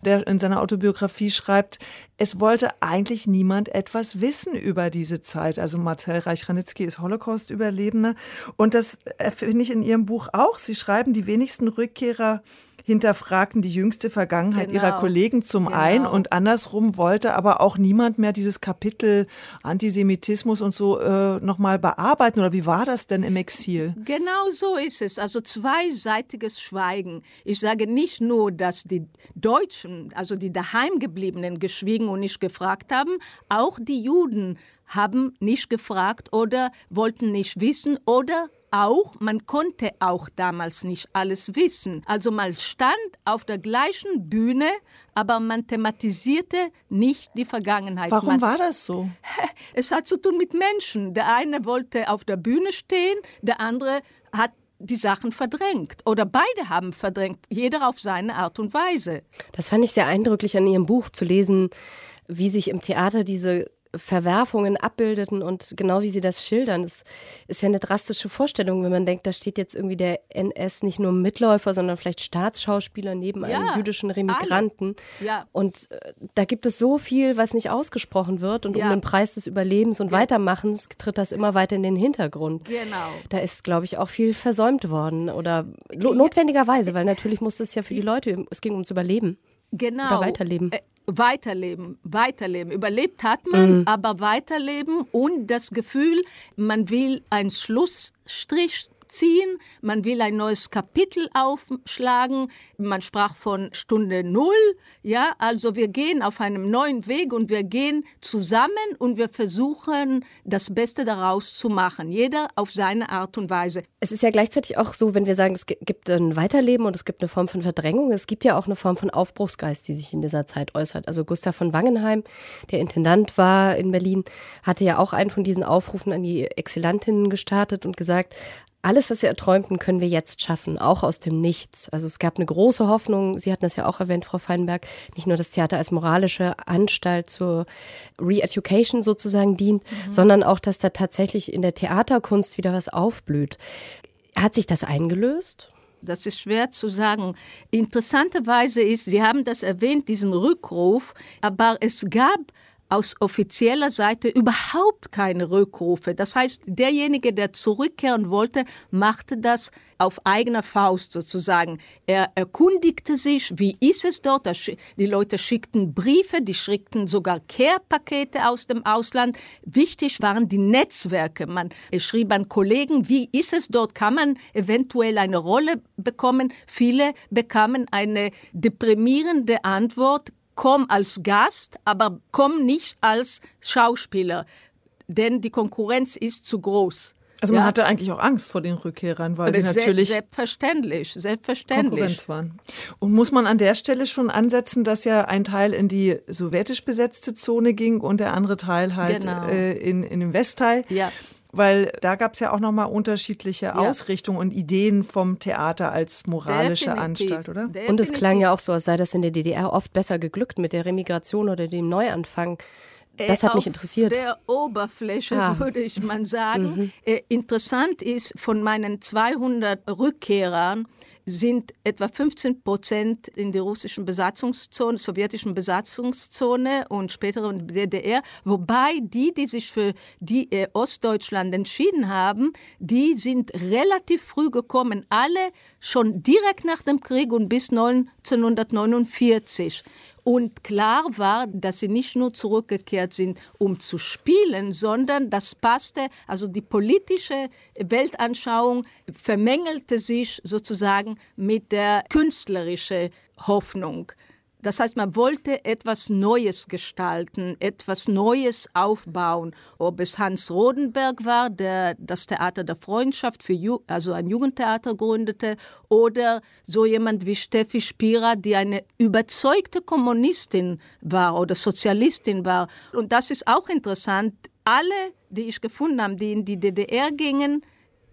der in seiner Autobiografie schreibt, es wollte eigentlich niemand etwas wissen über diese Zeit. Also Marcel Reich-Ranitzky ist Holocaust-Überlebender. Und das finde ich in Ihrem Buch auch. Sie schreiben, die wenigsten Rückkehrer hinterfragten die jüngste Vergangenheit genau. ihrer Kollegen zum genau. einen und andersrum wollte aber auch niemand mehr dieses Kapitel Antisemitismus und so äh, nochmal bearbeiten. Oder wie war das denn im Exil? Genau so ist es. Also zweiseitiges Schweigen. Ich sage nicht nur, dass die Deutschen, also die daheimgebliebenen, geschwiegen und nicht gefragt haben, auch die Juden haben nicht gefragt oder wollten nicht wissen oder auch, man konnte auch damals nicht alles wissen. Also man stand auf der gleichen Bühne, aber man thematisierte nicht die Vergangenheit. Warum man, war das so? [laughs] Es hat zu tun mit Menschen. Der eine wollte auf der Bühne stehen, der andere hat die Sachen verdrängt oder beide haben verdrängt, jeder auf seine Art und Weise. Das fand ich sehr eindrücklich an Ihrem Buch zu lesen, wie sich im Theater diese Verwerfungen abbildeten und genau wie Sie das schildern, das ist ja eine drastische Vorstellung, wenn man denkt, da steht jetzt irgendwie der NS nicht nur Mitläufer, sondern vielleicht Staatsschauspieler neben ja, einem jüdischen Remigranten. Ja. Und äh, da gibt es so viel, was nicht ausgesprochen wird und ja. um den Preis des Überlebens und Weitermachens tritt das immer weiter in den Hintergrund. Genau. Da ist, glaube ich, auch viel versäumt worden oder notwendigerweise, weil natürlich musste es ja für die Leute, es ging ums Überleben. Genau. Oder Weiterleben. Weiterleben, weiterleben. Überlebt hat man, mhm. aber weiterleben und das Gefühl, man will einen Schlussstrich ziehen, man will ein neues Kapitel aufschlagen, man sprach von Stunde Null, ja, also wir gehen auf einem neuen Weg und wir gehen zusammen und wir versuchen, das Beste daraus zu machen, jeder auf seine Art und Weise. Es ist ja gleichzeitig auch so, wenn wir sagen, es gibt ein Weiterleben und es gibt eine Form von Verdrängung, es gibt ja auch eine Form von Aufbruchsgeist, die sich in dieser Zeit äußert. Also Gustav von Wangenheim, der Intendant war in Berlin, hatte ja auch einen von diesen Aufrufen an die Exilantinnen gestartet und gesagt, alles, was wir erträumten, können wir jetzt schaffen, auch aus dem Nichts. Also es gab eine große Hoffnung, Sie hatten das ja auch erwähnt, Frau Feinberg, nicht nur das Theater als moralische Anstalt zur Re-Education sozusagen dient, mhm. sondern auch, dass da tatsächlich in der Theaterkunst wieder was aufblüht. Hat sich das eingelöst? Das ist schwer zu sagen. Interessanterweise ist, Sie haben das erwähnt, diesen Rückruf, aber es gab aus offizieller Seite überhaupt keine Rückrufe. Das heißt, derjenige, der zurückkehren wollte, machte das auf eigener Faust sozusagen. Er erkundigte sich, wie ist es dort? Die Leute schickten Briefe, die schickten sogar Care-Pakete aus dem Ausland. Wichtig waren die Netzwerke. Man schrieb an Kollegen, wie ist es dort? Kann man eventuell eine Rolle bekommen? Viele bekamen eine deprimierende Antwort komm als Gast, aber komm nicht als Schauspieler, denn die Konkurrenz ist zu groß. Also man ja. hatte eigentlich auch Angst vor den Rückkehrern, weil die natürlich selbstverständlich, selbstverständlich Konkurrenz waren. Und muss man an der Stelle schon ansetzen, dass ja ein Teil in die sowjetisch besetzte Zone ging und der andere Teil halt genau. äh, in, in den Westteil. Ja weil da gab es ja auch nochmal unterschiedliche ja. Ausrichtungen und Ideen vom Theater als moralische Definitiv. Anstalt, oder? Definitiv. Und es klang ja auch so, als sei das in der DDR oft besser geglückt mit der Remigration oder dem Neuanfang. Das hat mich interessiert. Auf der Oberfläche ah. würde ich mal sagen. Mhm. Äh, interessant ist, von meinen 200 Rückkehrern sind etwa 15 Prozent in der russischen Besatzungszone, sowjetischen Besatzungszone und später in der DDR, wobei die, die sich für die äh, Ostdeutschland entschieden haben, die sind relativ früh gekommen, alle schon direkt nach dem Krieg und bis 1949. Und klar war, dass sie nicht nur zurückgekehrt sind, um zu spielen, sondern das passte, also die politische Weltanschauung vermängelte sich sozusagen mit der künstlerischen Hoffnung. Das heißt, man wollte etwas Neues gestalten, etwas Neues aufbauen. Ob es Hans Rodenberg war, der das Theater der Freundschaft, für Ju also ein Jugendtheater gründete, oder so jemand wie Steffi Spira, die eine überzeugte Kommunistin war oder Sozialistin war. Und das ist auch interessant. Alle, die ich gefunden habe, die in die DDR gingen,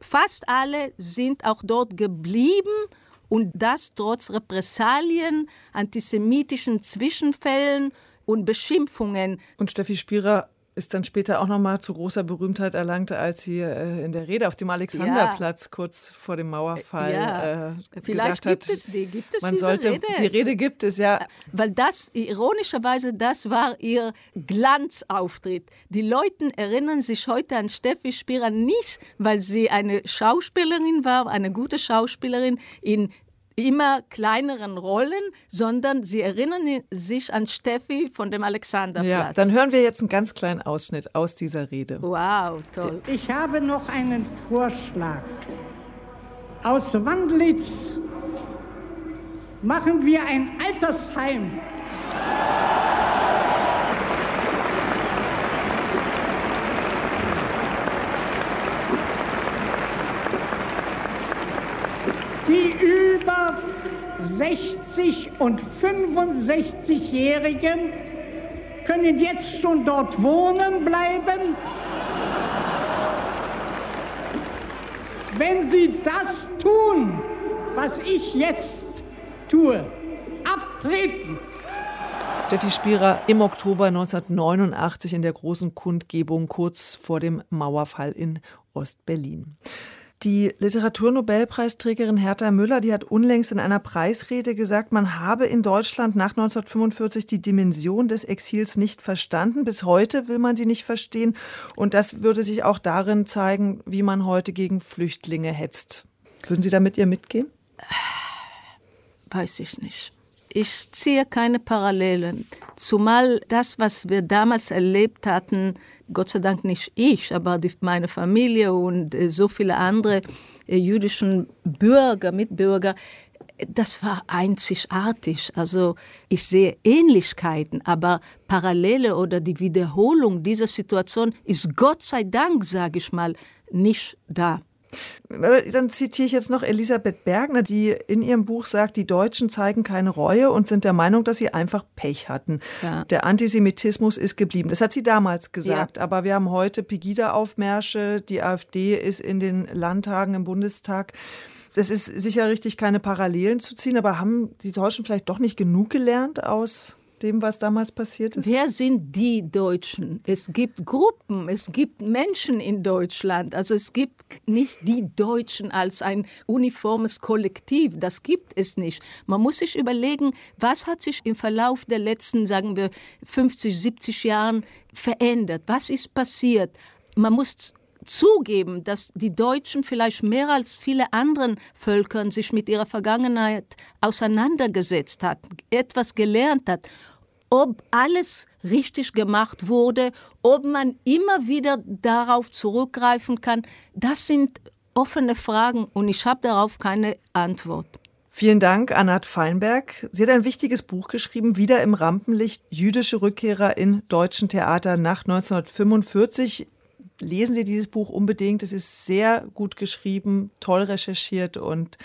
fast alle sind auch dort geblieben und das trotz Repressalien, antisemitischen Zwischenfällen und Beschimpfungen. Und Steffi Spierer ist dann später auch nochmal zu großer Berühmtheit erlangte, als sie äh, in der Rede auf dem Alexanderplatz ja. kurz vor dem Mauerfall ja. äh, Vielleicht gesagt gibt es die, gibt es man diese sollte, Rede? Die Rede gibt es, ja. Weil das, ironischerweise, das war ihr Glanzauftritt. Die Leute erinnern sich heute an Steffi Spira nicht, weil sie eine Schauspielerin war, eine gute Schauspielerin in immer kleineren Rollen, sondern sie erinnern sich an Steffi von dem Alexanderplatz. Ja, dann hören wir jetzt einen ganz kleinen Ausschnitt aus dieser Rede. Wow, toll. Ich habe noch einen Vorschlag. Aus Wandlitz machen wir ein Altersheim. Die über 60 und 65-Jährigen können jetzt schon dort wohnen bleiben. Wenn sie das tun, was ich jetzt tue, abtreten. Steffi Spierer im Oktober 1989 in der großen Kundgebung kurz vor dem Mauerfall in Ostberlin. Die Literaturnobelpreisträgerin Hertha Müller, die hat unlängst in einer Preisrede gesagt, man habe in Deutschland nach 1945 die Dimension des Exils nicht verstanden. Bis heute will man sie nicht verstehen. Und das würde sich auch darin zeigen, wie man heute gegen Flüchtlinge hetzt. Würden Sie da mit ihr mitgehen? Weiß ich nicht. Ich ziehe keine Parallelen. Zumal das, was wir damals erlebt hatten, Gott sei Dank nicht ich, aber die, meine Familie und äh, so viele andere äh, jüdischen Bürger, Mitbürger, das war einzigartig. Also ich sehe Ähnlichkeiten, aber Parallele oder die Wiederholung dieser Situation ist Gott sei Dank, sage ich mal, nicht da. Dann zitiere ich jetzt noch Elisabeth Bergner, die in ihrem Buch sagt, die Deutschen zeigen keine Reue und sind der Meinung, dass sie einfach Pech hatten. Ja. Der Antisemitismus ist geblieben. Das hat sie damals gesagt. Ja. Aber wir haben heute Pegida-Aufmärsche. Die AfD ist in den Landtagen, im Bundestag. Das ist sicher richtig, keine Parallelen zu ziehen. Aber haben die Deutschen vielleicht doch nicht genug gelernt aus dem, was damals passiert ist? Wer sind die Deutschen? Es gibt Gruppen, es gibt Menschen in Deutschland. Also es gibt nicht die Deutschen als ein uniformes Kollektiv. Das gibt es nicht. Man muss sich überlegen, was hat sich im Verlauf der letzten, sagen wir, 50, 70 Jahren verändert? Was ist passiert? Man muss zugeben, dass die Deutschen vielleicht mehr als viele anderen Völkern sich mit ihrer Vergangenheit auseinandergesetzt hat, etwas gelernt hat ob alles richtig gemacht wurde, ob man immer wieder darauf zurückgreifen kann, das sind offene Fragen und ich habe darauf keine Antwort. Vielen Dank, Anat Feinberg. Sie hat ein wichtiges Buch geschrieben, Wieder im Rampenlicht, jüdische Rückkehrer in deutschen Theater nach 1945. Lesen Sie dieses Buch unbedingt. Es ist sehr gut geschrieben, toll recherchiert und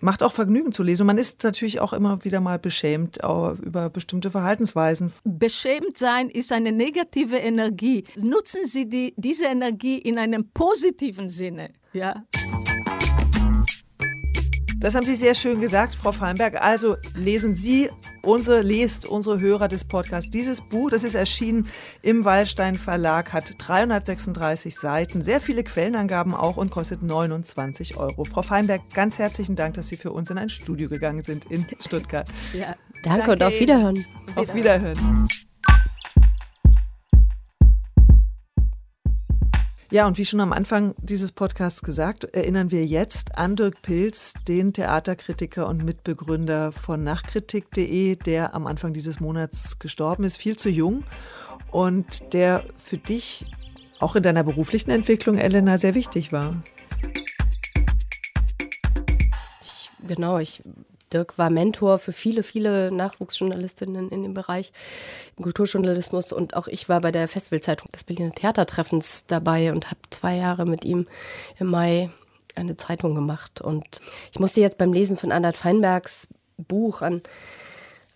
macht auch Vergnügen zu lesen. Man ist natürlich auch immer wieder mal beschämt über bestimmte Verhaltensweisen. Beschämt sein ist eine negative Energie. Nutzen Sie die, diese Energie in einem positiven Sinne. Ja. Das haben Sie sehr schön gesagt, Frau Feinberg. Also lesen Sie, unsere, lest unsere Hörer des Podcasts dieses Buch. Das ist erschienen im Wallstein Verlag, hat 336 Seiten, sehr viele Quellenangaben auch und kostet 29 Euro. Frau Feinberg, ganz herzlichen Dank, dass Sie für uns in ein Studio gegangen sind in Stuttgart. Ja, danke, danke und auf Wiederhören. Auf Wiederhören. Ja, und wie schon am Anfang dieses Podcasts gesagt, erinnern wir jetzt an Dirk Pilz, den Theaterkritiker und Mitbegründer von Nachkritik.de, der am Anfang dieses Monats gestorben ist, viel zu jung und der für dich auch in deiner beruflichen Entwicklung, Elena, sehr wichtig war. Ich, genau, ich Dirk war Mentor für viele, viele Nachwuchsjournalistinnen in dem Bereich im Kulturjournalismus und auch ich war bei der Festivalzeitung des Berliner Theatertreffens dabei und habe zwei Jahre mit ihm im Mai eine Zeitung gemacht. Und ich musste jetzt beim Lesen von Annette Feinbergs Buch an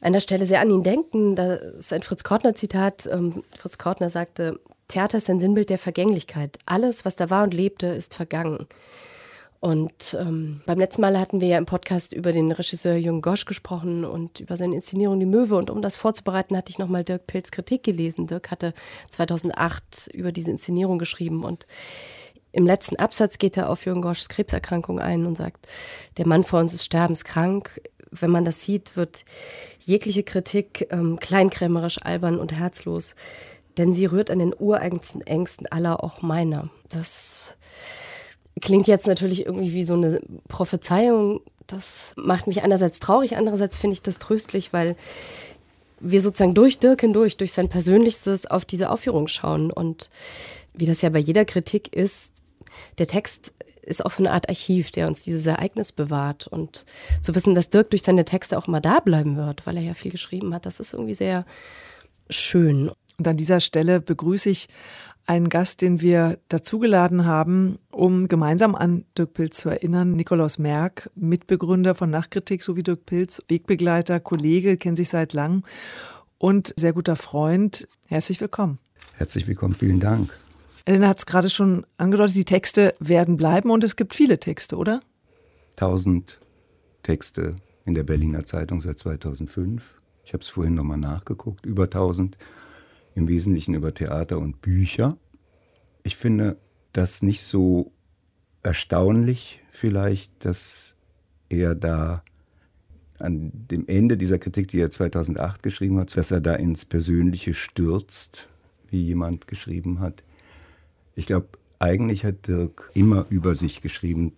einer Stelle sehr an ihn denken. Das ist ein Fritz Kortner-Zitat. Ähm, Fritz Kortner sagte, Theater ist ein Sinnbild der Vergänglichkeit. Alles, was da war und lebte, ist vergangen. Und ähm, beim letzten Mal hatten wir ja im Podcast über den Regisseur Jürgen Gosch gesprochen und über seine Inszenierung Die Möwe. Und um das vorzubereiten, hatte ich nochmal Dirk Pilz Kritik gelesen. Dirk hatte 2008 über diese Inszenierung geschrieben und im letzten Absatz geht er auf Jürgen Goschs Krebserkrankung ein und sagt, der Mann vor uns ist sterbenskrank. Wenn man das sieht, wird jegliche Kritik ähm, kleinkrämerisch, albern und herzlos, denn sie rührt an den ureigensten Ängsten aller, auch meiner. Das klingt jetzt natürlich irgendwie wie so eine Prophezeiung. Das macht mich einerseits traurig, andererseits finde ich das tröstlich, weil wir sozusagen durch Dirk hindurch, durch sein Persönlichstes auf diese Aufführung schauen. Und wie das ja bei jeder Kritik ist, der Text ist auch so eine Art Archiv, der uns dieses Ereignis bewahrt. Und zu wissen, dass Dirk durch seine Texte auch immer da bleiben wird, weil er ja viel geschrieben hat, das ist irgendwie sehr schön. Und an dieser Stelle begrüße ich einen Gast, den wir dazugeladen haben, um gemeinsam an Dirk Pilz zu erinnern. Nikolaus Merck, Mitbegründer von Nachkritik sowie Dirk Pilz, Wegbegleiter, Kollege, kennt sich seit langem und sehr guter Freund. Herzlich willkommen. Herzlich willkommen, vielen Dank. Elena hat es gerade schon angedeutet, die Texte werden bleiben und es gibt viele Texte, oder? Tausend Texte in der Berliner Zeitung seit 2005. Ich habe es vorhin nochmal nachgeguckt, über tausend im Wesentlichen über Theater und Bücher. Ich finde das nicht so erstaunlich vielleicht, dass er da an dem Ende dieser Kritik, die er 2008 geschrieben hat, dass er da ins Persönliche stürzt, wie jemand geschrieben hat. Ich glaube, eigentlich hat Dirk immer über sich geschrieben.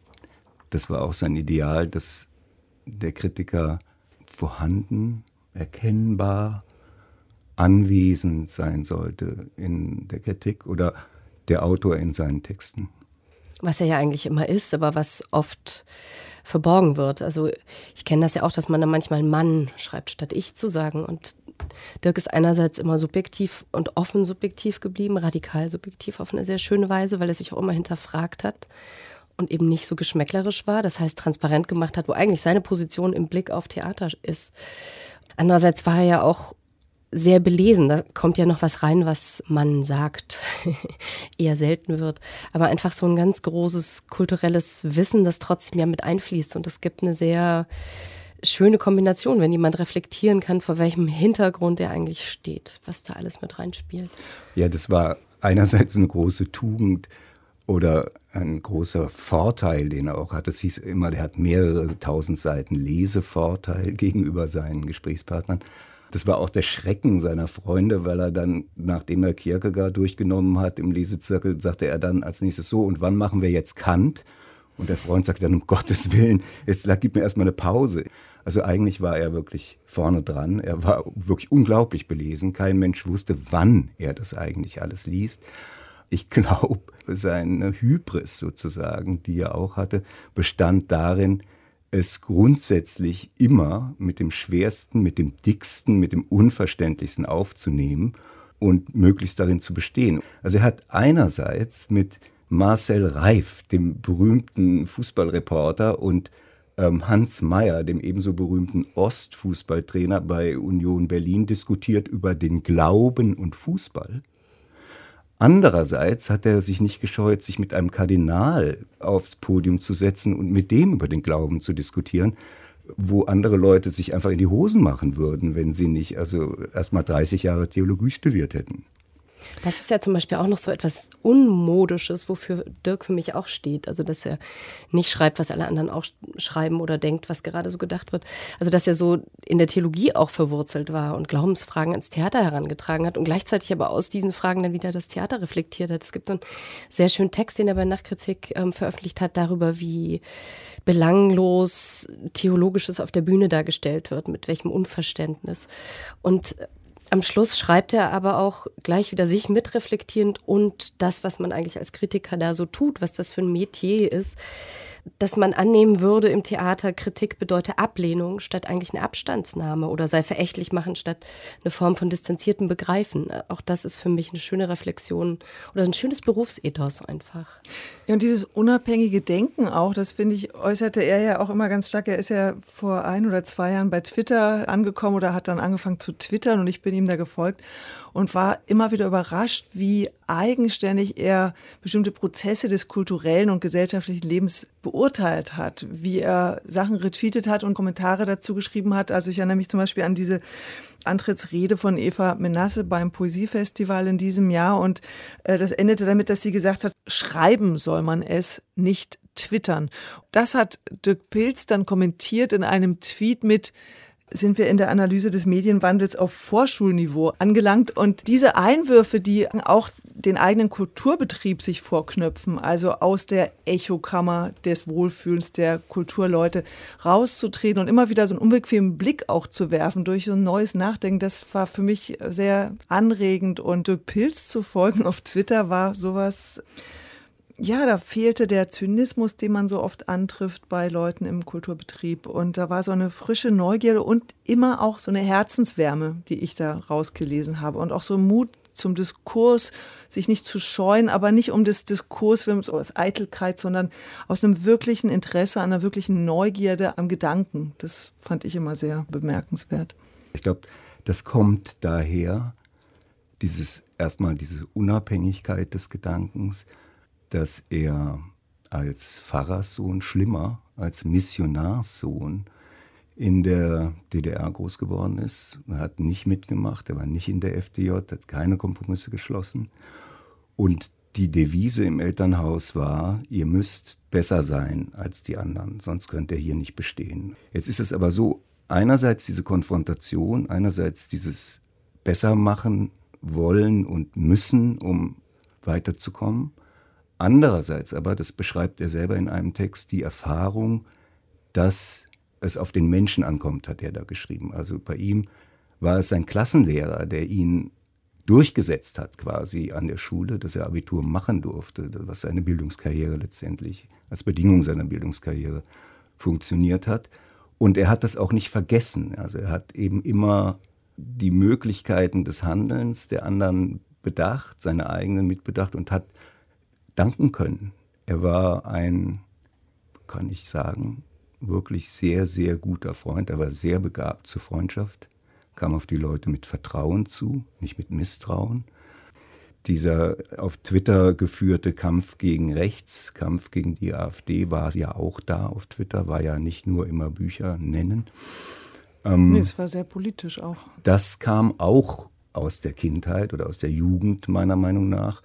Das war auch sein Ideal, dass der Kritiker vorhanden, erkennbar, anwesend sein sollte in der Kritik oder der Autor in seinen Texten. Was er ja eigentlich immer ist, aber was oft verborgen wird. Also ich kenne das ja auch, dass man da manchmal Mann schreibt, statt ich zu sagen. Und Dirk ist einerseits immer subjektiv und offen subjektiv geblieben, radikal subjektiv auf eine sehr schöne Weise, weil er sich auch immer hinterfragt hat und eben nicht so geschmäcklerisch war. Das heißt, transparent gemacht hat, wo eigentlich seine Position im Blick auf Theater ist. Andererseits war er ja auch sehr belesen. Da kommt ja noch was rein, was man sagt, [laughs] eher selten wird. Aber einfach so ein ganz großes kulturelles Wissen, das trotzdem ja mit einfließt. Und es gibt eine sehr schöne Kombination, wenn jemand reflektieren kann, vor welchem Hintergrund er eigentlich steht, was da alles mit reinspielt. Ja, das war einerseits eine große Tugend oder ein großer Vorteil, den er auch hat. Es hieß immer, der hat mehrere tausend Seiten Lesevorteil [laughs] gegenüber seinen Gesprächspartnern. Das war auch der Schrecken seiner Freunde, weil er dann, nachdem er Kierkegaard durchgenommen hat im Lesezirkel, sagte er dann als nächstes so, und wann machen wir jetzt Kant? Und der Freund sagte dann, um Gottes Willen, jetzt gib mir erstmal eine Pause. Also eigentlich war er wirklich vorne dran. Er war wirklich unglaublich belesen. Kein Mensch wusste, wann er das eigentlich alles liest. Ich [laughs] glaube, seine Hybris sozusagen, die er auch hatte, bestand darin, es grundsätzlich immer mit dem schwersten, mit dem dicksten, mit dem unverständlichsten aufzunehmen und möglichst darin zu bestehen. Also er hat einerseits mit Marcel Reif, dem berühmten Fußballreporter, und ähm, Hans Meyer, dem ebenso berühmten Ostfußballtrainer bei Union Berlin, diskutiert über den Glauben und Fußball. Andererseits hat er sich nicht gescheut, sich mit einem Kardinal aufs Podium zu setzen und mit dem über den Glauben zu diskutieren, wo andere Leute sich einfach in die Hosen machen würden, wenn sie nicht also erst mal 30 Jahre Theologie studiert hätten. Das ist ja zum Beispiel auch noch so etwas Unmodisches, wofür Dirk für mich auch steht. Also, dass er nicht schreibt, was alle anderen auch schreiben oder denkt, was gerade so gedacht wird. Also, dass er so in der Theologie auch verwurzelt war und Glaubensfragen ans Theater herangetragen hat und gleichzeitig aber aus diesen Fragen dann wieder das Theater reflektiert hat. Es gibt so einen sehr schönen Text, den er bei Nachkritik ähm, veröffentlicht hat, darüber, wie belanglos Theologisches auf der Bühne dargestellt wird, mit welchem Unverständnis. Und am Schluss schreibt er aber auch gleich wieder sich mitreflektierend und das, was man eigentlich als Kritiker da so tut, was das für ein Metier ist, dass man annehmen würde im Theater, Kritik bedeute Ablehnung statt eigentlich eine Abstandsnahme oder sei verächtlich machen statt eine Form von distanziertem Begreifen. Auch das ist für mich eine schöne Reflexion oder ein schönes Berufsethos einfach. Ja, und dieses unabhängige Denken auch, das finde ich, äußerte er ja auch immer ganz stark. Er ist ja vor ein oder zwei Jahren bei Twitter angekommen oder hat dann angefangen zu twittern und ich bin ihm ihm da gefolgt und war immer wieder überrascht, wie eigenständig er bestimmte Prozesse des kulturellen und gesellschaftlichen Lebens beurteilt hat, wie er Sachen retweetet hat und Kommentare dazu geschrieben hat. Also ich erinnere mich zum Beispiel an diese Antrittsrede von Eva Menasse beim Poesiefestival in diesem Jahr und äh, das endete damit, dass sie gesagt hat, schreiben soll man es, nicht twittern. Das hat Dirk Pilz dann kommentiert in einem Tweet mit, sind wir in der Analyse des Medienwandels auf Vorschulniveau angelangt. Und diese Einwürfe, die auch den eigenen Kulturbetrieb sich vorknöpfen, also aus der Echokammer des Wohlfühlens der Kulturleute rauszutreten und immer wieder so einen unbequemen Blick auch zu werfen durch so ein neues Nachdenken, das war für mich sehr anregend. Und Dirk Pilz zu folgen auf Twitter war sowas, ja, da fehlte der Zynismus, den man so oft antrifft bei Leuten im Kulturbetrieb. Und da war so eine frische Neugierde und immer auch so eine Herzenswärme, die ich da rausgelesen habe. Und auch so Mut zum Diskurs, sich nicht zu scheuen, aber nicht um des Diskurswillens oder des Eitelkeit, sondern aus einem wirklichen Interesse, einer wirklichen Neugierde am Gedanken. Das fand ich immer sehr bemerkenswert. Ich glaube, das kommt daher, dieses erstmal diese Unabhängigkeit des Gedankens, dass er als Pfarrerssohn schlimmer als Missionarssohn in der DDR groß geworden ist. Er hat nicht mitgemacht, er war nicht in der FDJ, hat keine Kompromisse geschlossen. Und die Devise im Elternhaus war, ihr müsst besser sein als die anderen, sonst könnt ihr hier nicht bestehen. Jetzt ist es aber so, einerseits diese Konfrontation, einerseits dieses besser machen wollen und müssen, um weiterzukommen. Andererseits aber, das beschreibt er selber in einem Text, die Erfahrung, dass es auf den Menschen ankommt, hat er da geschrieben. Also bei ihm war es sein Klassenlehrer, der ihn durchgesetzt hat quasi an der Schule, dass er Abitur machen durfte, was seine Bildungskarriere letztendlich als Bedingung seiner Bildungskarriere funktioniert hat. Und er hat das auch nicht vergessen. Also er hat eben immer die Möglichkeiten des Handelns der anderen bedacht, seine eigenen mitbedacht und hat danken können. Er war ein, kann ich sagen, wirklich sehr, sehr guter Freund. Er war sehr begabt zur Freundschaft, kam auf die Leute mit Vertrauen zu, nicht mit Misstrauen. Dieser auf Twitter geführte Kampf gegen rechts, Kampf gegen die AfD war ja auch da auf Twitter, war ja nicht nur immer Bücher nennen. Ähm, nee, es war sehr politisch auch. Das kam auch aus der Kindheit oder aus der Jugend meiner Meinung nach,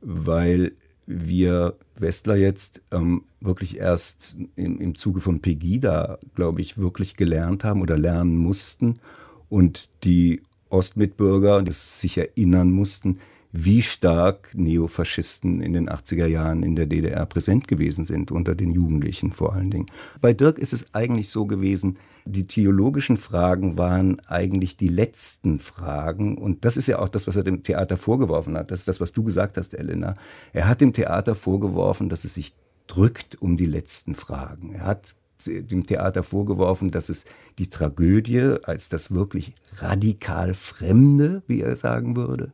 weil wir Westler jetzt ähm, wirklich erst im, im Zuge von Pegida, glaube ich, wirklich gelernt haben oder lernen mussten und die Ostmitbürger sich erinnern mussten, wie stark Neofaschisten in den 80er Jahren in der DDR präsent gewesen sind, unter den Jugendlichen vor allen Dingen. Bei Dirk ist es eigentlich so gewesen, die theologischen Fragen waren eigentlich die letzten Fragen. Und das ist ja auch das, was er dem Theater vorgeworfen hat. Das ist das, was du gesagt hast, Elena. Er hat dem Theater vorgeworfen, dass es sich drückt um die letzten Fragen. Er hat dem Theater vorgeworfen, dass es die Tragödie als das wirklich radikal Fremde, wie er sagen würde,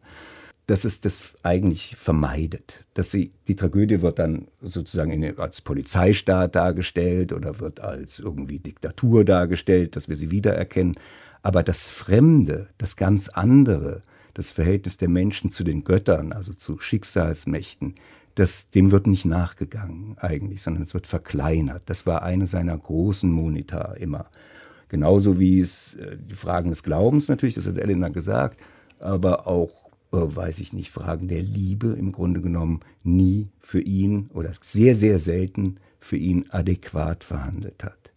dass es das eigentlich vermeidet. Dass sie, die Tragödie wird dann sozusagen in, als Polizeistaat dargestellt oder wird als irgendwie Diktatur dargestellt, dass wir sie wiedererkennen. Aber das Fremde, das ganz andere, das Verhältnis der Menschen zu den Göttern, also zu Schicksalsmächten, das, dem wird nicht nachgegangen eigentlich, sondern es wird verkleinert. Das war eine seiner großen Monita immer. Genauso wie es äh, die Fragen des Glaubens natürlich, das hat Elena gesagt, aber auch weiß ich nicht, Fragen der Liebe im Grunde genommen nie für ihn oder sehr, sehr selten für ihn adäquat verhandelt hat.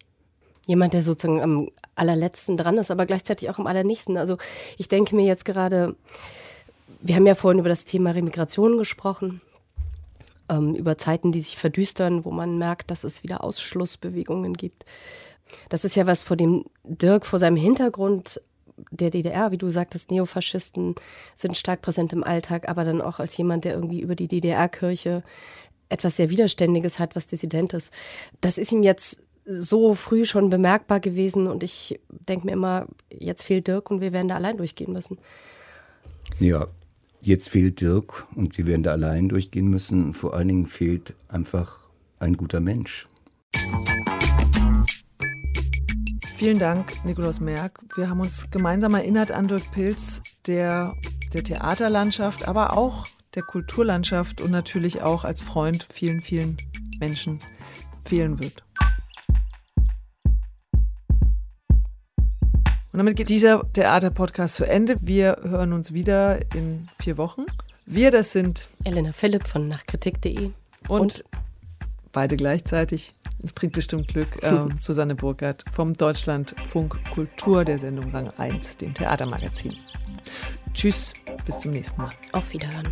Jemand, der sozusagen am allerletzten dran ist, aber gleichzeitig auch am allernächsten. Also ich denke mir jetzt gerade, wir haben ja vorhin über das Thema Remigration gesprochen, ähm, über Zeiten, die sich verdüstern, wo man merkt, dass es wieder Ausschlussbewegungen gibt. Das ist ja was, vor dem Dirk vor seinem Hintergrund der DDR, wie du sagtest, Neofaschisten sind stark präsent im Alltag, aber dann auch als jemand, der irgendwie über die DDR-Kirche etwas sehr Widerständiges hat, was Dissident ist. Das ist ihm jetzt so früh schon bemerkbar gewesen und ich denke mir immer, jetzt fehlt Dirk und wir werden da allein durchgehen müssen. Ja, jetzt fehlt Dirk und wir werden da allein durchgehen müssen. Vor allen Dingen fehlt einfach ein guter Mensch. Vielen Dank, Nikolaus Merck. Wir haben uns gemeinsam erinnert an Dirk Pilz, der der Theaterlandschaft, aber auch der Kulturlandschaft und natürlich auch als Freund vielen, vielen Menschen fehlen wird. Und damit geht dieser Theaterpodcast zu Ende. Wir hören uns wieder in vier Wochen. Wir, das sind Elena Philipp von nachkritik.de und, und, beide gleichzeitig. Es bringt bestimmt Glück. [laughs] Ähm, Susanne Burkhardt vom Deutschlandfunk Kultur der Sendung Rang 1, dem Theatermagazin. Tschüss, bis zum nächsten Mal. Auf Wiederhören.